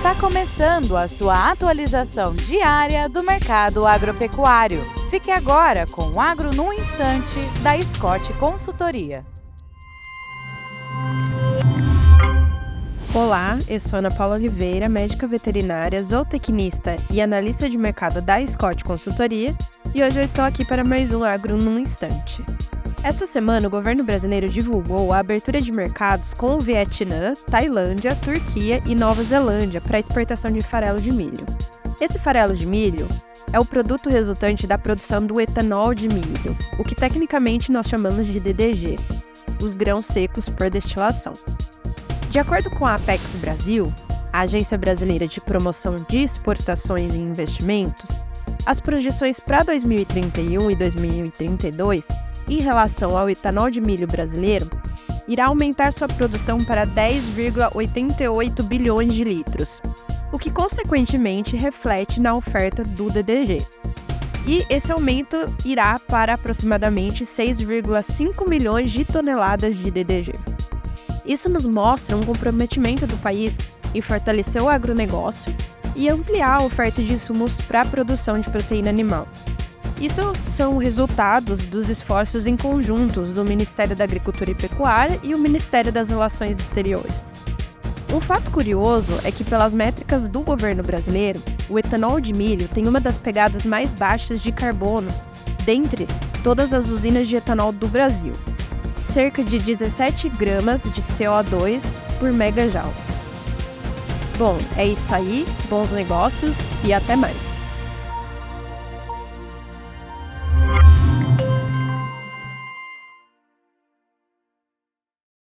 Está começando a sua atualização diária do mercado agropecuário. Fique agora com o Agro no Instante, da Scott Consultoria. Olá, eu sou Ana Paula Oliveira, médica veterinária, zootecnista e analista de mercado da Scott Consultoria, e hoje eu estou aqui para mais um Agro no Instante. Esta semana, o governo brasileiro divulgou a abertura de mercados com o Vietnã, Tailândia, Turquia e Nova Zelândia para exportação de farelo de milho. Esse farelo de milho é o produto resultante da produção do etanol de milho, o que tecnicamente nós chamamos de DDG, os grãos secos por destilação. De acordo com a Apex Brasil, a Agência Brasileira de Promoção de Exportações e Investimentos, as projeções para 2031 e 2032 em relação ao etanol de milho brasileiro, irá aumentar sua produção para 10,88 bilhões de litros, o que consequentemente reflete na oferta do DDG. E esse aumento irá para aproximadamente 6,5 milhões de toneladas de DDG. Isso nos mostra um comprometimento do país em fortalecer o agronegócio e ampliar a oferta de insumos para a produção de proteína animal. Isso são resultados dos esforços em conjuntos do Ministério da Agricultura e Pecuária e o Ministério das Relações Exteriores. Um fato curioso é que, pelas métricas do governo brasileiro, o etanol de milho tem uma das pegadas mais baixas de carbono dentre todas as usinas de etanol do Brasil, cerca de 17 gramas de CO2 por megajoules. Bom, é isso aí, bons negócios e até mais!